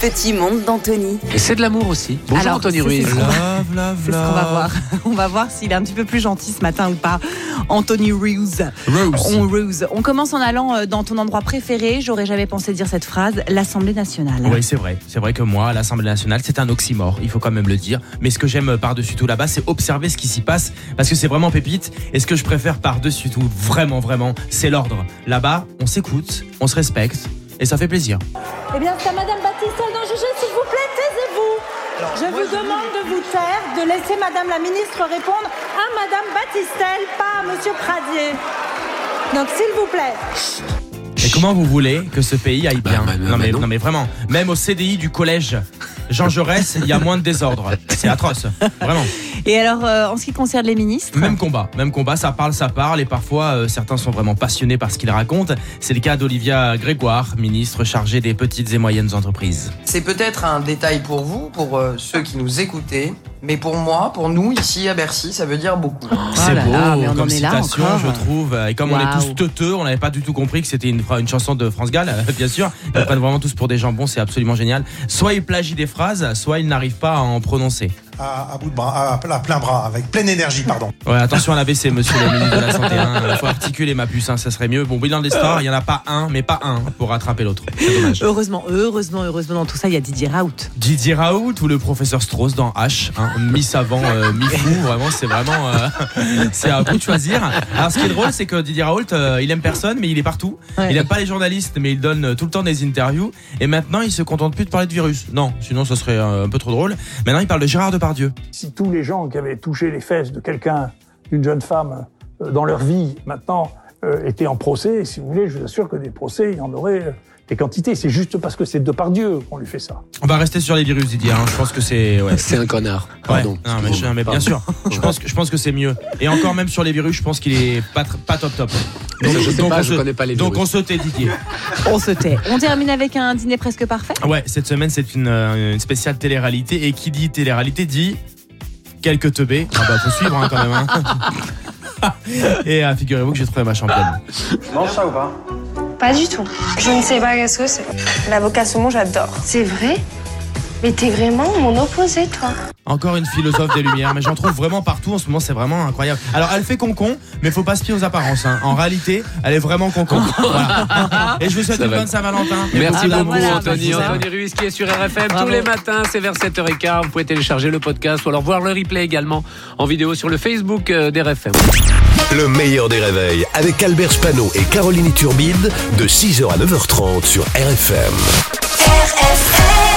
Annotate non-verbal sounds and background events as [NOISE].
petit monde d'Anthony. Et c'est de l'amour aussi. Bonjour Alors, Anthony Ruiz. c'est ce qu'on va- ce voir. [LAUGHS] On va voir s'il est un petit peu plus gentil ce matin ou pas. Anthony Ruse. Rose. On, Ruse. On commence en allant euh, dans ton endroit préféré. J'aurais jamais pensé dire cette phrase. L'Assemblée nationale. Oui, c'est vrai. C'est vrai que moi, l'Assemblée nationale, c'est un oxymore. Il faut quand même le dire. Mais ce que j'aime par-dessus tout là-bas, c'est observer ce qui s'y passe parce que c'est vraiment pépite. Et ce que je préfère par-dessus tout, vraiment, vraiment, c'est l'ordre. Là-bas, on s'écoute, on se respecte et ça fait plaisir. Eh bien, c'est à Madame Baptistelle d'en juger, s'il vous plaît, taisez-vous. Je vous demande de vous taire, de laisser Madame la ministre répondre à Madame Baptistelle, pas à Monsieur Pradier. Donc, s'il vous plaît. Et comment vous voulez que ce pays aille bien bah, bah, non, mais, non. non mais vraiment, même au CDI du collège Jean Jaurès, il y a moins de désordre. C'est atroce, vraiment. Et alors, euh, en ce qui concerne les ministres, Même combat, même combat, ça parle, ça parle, et parfois euh, certains sont vraiment passionnés par ce qu'ils racontent. C'est le cas d'Olivia Grégoire, ministre chargée des petites et moyennes entreprises. C'est peut-être un détail pour vous, pour euh, ceux qui nous écoutaient, mais pour moi, pour nous ici à Bercy, ça veut dire beaucoup. C'est Oh là beau là, mais on comme en est là citation, je trouve. Et comme on est tous teuteux, on n'avait pas du tout compris que c'était une, chanson de France Gall, [LAUGHS] bien sûr. Ils [LAUGHS] prennent vraiment tous pour des jambons, c'est absolument génial. Soit ils plagient des phrases, soit ils n'arrivent pas à en prononcer. à, à bout de bras, à, à plein bras, avec pleine énergie, pardon. [LAUGHS] Ouais, attention à l'AVC, monsieur le ministre de la Santé. Il faut articuler ma puce, hein, ça serait mieux. Bon, bilan des stars, il n'y en a pas un, mais pas un pour rattraper l'autre. C'est heureusement, heureusement, heureusement, dans tout ça, il y a Didier Raoult. Didier Raoult ou le professeur Strauss dans H, hein, [LAUGHS] mi-savant, euh, mi-fou, vraiment, c'est vraiment, euh, [LAUGHS] c'est à vous de choisir. Alors, ce qui est drôle, c'est que Didier Raoult, euh, il aime personne, mais il est partout. Ouais. Il aime pas les journalistes, mais il donne tout le temps des interviews. Et maintenant, il se contente plus de parler de virus. Non, sinon, ça serait un peu trop drôle. Maintenant, il parle de Gérard Depardieu. si tous les gens qui avaient touché les fesses de quelqu'un, d'une jeune femme, euh, dans leur vie, maintenant, euh, étaient en procès, si vous voulez, je vous assure que des procès, il y en aurait euh, des quantités. C'est juste parce que c'est de par Dieu qu'on lui fait ça. On va rester sur les virus, Didier. hein. Je pense que c'est, ouais. [LAUGHS] C'est un connard. Ouais. Pardon. Non, mais, je- mais bien sûr. [LAUGHS] Je pense que je pense que c'est mieux. Et encore même sur les virus, je pense qu'il est pas pas top top. Ça, je sais pas, on je se- connais pas les donc virus. on se tait, Didier. On se tait. On termine avec un dîner presque parfait. Ouais, cette semaine c'est une, euh, une spéciale télé-réalité et qui dit télé-réalité dit quelques teubés. Ah bah faut suivre hein, quand même. hein. [LAUGHS] [LAUGHS] et euh, figurez-vous que j'ai trouvé ma championne. Pas du tout. Je ne sais pas qu'est-ce que c'est. L'avocat saumon, j'adore. C'est vrai? Mais t'es vraiment mon opposé, toi. Encore une philosophe des Lumières, mais j'en trouve vraiment partout en ce moment, c'est vraiment incroyable. Alors elle fait concon, mais faut pas se fier aux apparences. hein. En réalité, elle est vraiment concon. [LAUGHS] Voilà. Et je vous souhaite Ça une va. bonne Saint-Valentin. Et Merci beaucoup beaucoup d'amour. voilà, Anthony. bah. Anthony Ruiz qui est sur RFM Bravo. tous les matins, c'est vers 7h15. Vous pouvez télécharger le podcast ou alors voir le replay également en vidéo sur le Facebook euh, d'RFM. Le meilleur des réveils avec Albert Spano et Caroline Turbide de 6h à 9h30 sur RFM. RFM